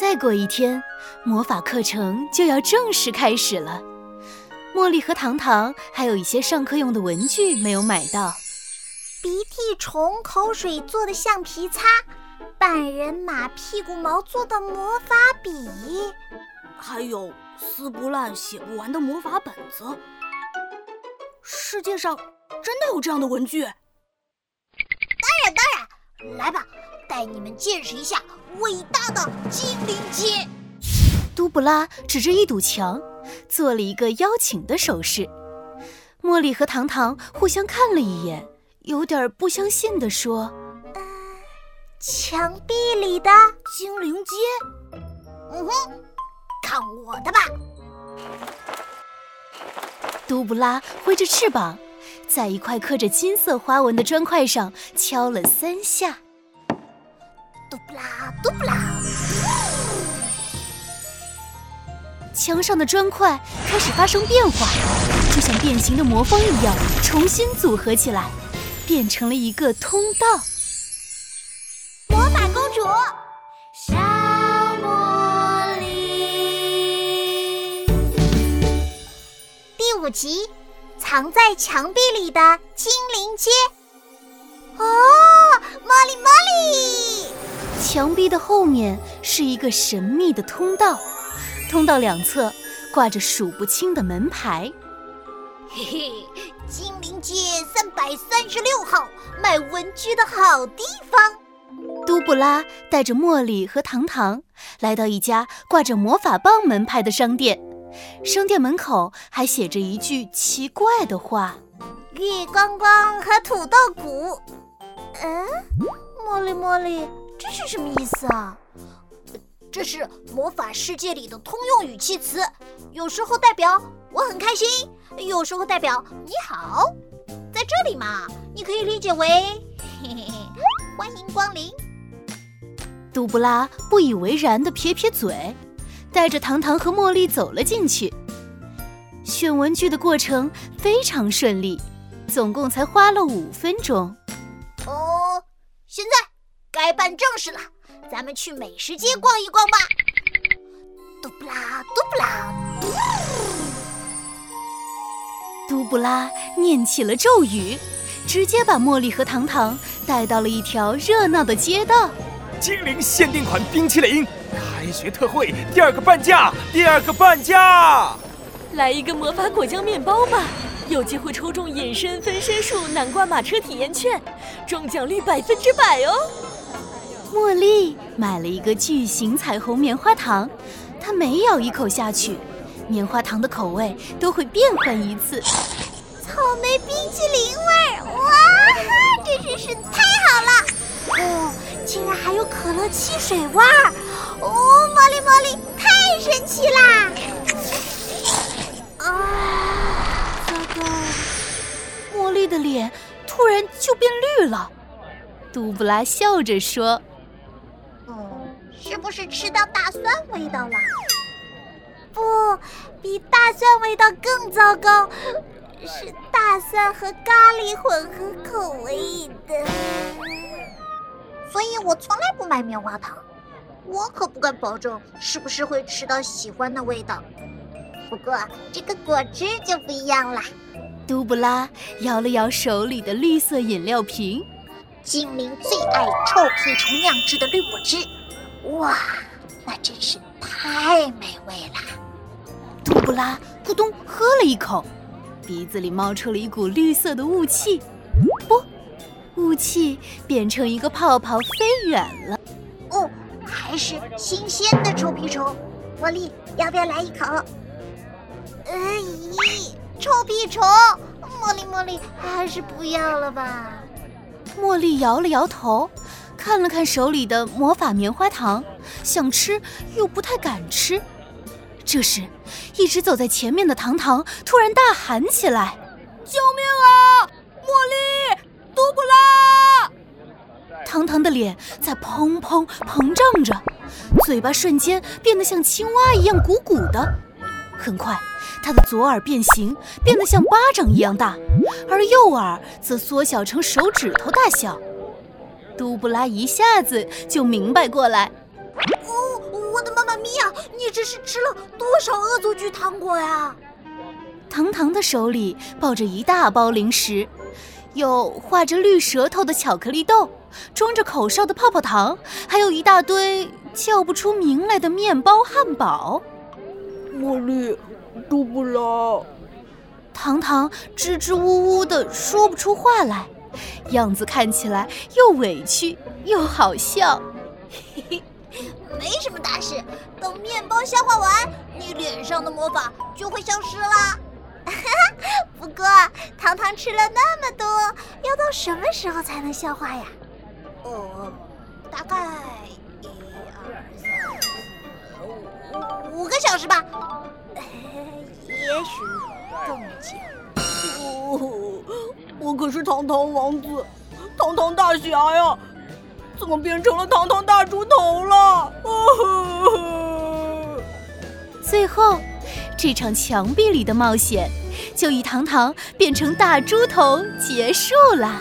再过一天，魔法课程就要正式开始了。茉莉和糖糖还有一些上课用的文具没有买到：鼻涕虫口水做的橡皮擦，半人马屁股毛做的魔法笔，还有撕不烂、写不完的魔法本子。世界上真的有这样的文具？当然，当然，来吧，带你们见识一下伟大的精灵街。杜布拉指着一堵墙，做了一个邀请的手势。茉莉和糖糖互相看了一眼，有点不相信地说：“呃，墙壁里的精灵街？嗯哼，看我的吧！”杜布拉挥着翅膀，在一块刻着金色花纹的砖块上敲了三下。嘟啦嘟啦。墙上的砖块开始发生变化，就像变形的魔方一样，重新组合起来，变成了一个通道。魔法公主，小茉莉。第五集，藏在墙壁里的精灵街。哦，茉莉，茉莉！墙壁的后面是一个神秘的通道。通道两侧挂着数不清的门牌。嘿嘿，精灵街三百三十六号，卖文具的好地方。都布拉带着茉莉和糖糖来到一家挂着魔法棒门牌的商店，商店门口还写着一句奇怪的话：“月光光和土豆谷。”嗯，茉莉茉莉，这是什么意思啊？这是魔法世界里的通用语气词，有时候代表我很开心，有时候代表你好。在这里嘛，你可以理解为嘿嘿嘿，欢迎光临。杜布拉不以为然的撇撇嘴，带着糖糖和茉莉走了进去。选文具的过程非常顺利，总共才花了五分钟。哦，现在办正事了。咱们去美食街逛一逛吧。嘟布拉，嘟布拉，嘟布拉念起了咒语，直接把茉莉和糖糖带到了一条热闹的街道。精灵限定款冰淇淋，开学特惠，第二个半价，第二个半价。来一个魔法果酱面包吧，有机会抽中隐身分身术南瓜马车体验券，中奖率百分之百哦。茉莉买了一个巨型彩虹棉花糖，她每咬一口下去，棉花糖的口味都会变换一次。草莓冰淇淋味儿，哇哈，真是是太好了！哦，竟然还有可乐汽水味儿，哦，茉莉茉莉，太神奇啦！啊，糟糕，茉莉的脸突然就变绿了。杜布拉笑着说。是不是吃到大蒜味道了？不，比大蒜味道更糟糕，是大蒜和咖喱混合口味的。所以我从来不买棉花糖，我可不敢保证是不是会吃到喜欢的味道。不过这个果汁就不一样啦。杜布拉摇了摇手里的绿色饮料瓶，精灵最爱臭屁虫酿制的绿果汁。哇，那真是太美味了！杜布拉咕咚喝了一口，鼻子里冒出了一股绿色的雾气。不，雾气变成一个泡泡飞远了。哦，还是新鲜的臭屁虫。茉莉，要不要来一口？哎咦，臭屁虫！茉莉，茉莉，还是不要了吧。茉莉摇了摇头。看了看手里的魔法棉花糖，想吃又不太敢吃。这时，一直走在前面的糖糖突然大喊起来：“救命啊！茉莉，杜布拉！”糖糖的脸在砰砰膨胀着，嘴巴瞬间变得像青蛙一样鼓鼓的。很快，他的左耳变形，变得像巴掌一样大，而右耳则缩小成手指头大小。杜布拉一下子就明白过来，哦，我的妈妈咪！呀，你这是吃了多少恶作剧糖果呀？糖糖的手里抱着一大包零食，有画着绿舌头的巧克力豆，装着口哨的泡泡糖，还有一大堆叫不出名来的面包汉堡。茉莉，杜布拉，糖糖支支吾吾的说不出话来，样子看起来又委屈又好笑。嘿嘿，没什么大事，等面包消化完，你脸上的魔法就会消失啦。不过，糖糖吃了那么多，要到什么时候才能消化呀？呃，大概一二三四五五个小时吧，也许更久。呜，我可是堂堂王子，堂堂大侠呀，怎么变成了堂堂大猪头了？最后，这场墙壁里的冒险。就以堂堂变成大猪头结束了。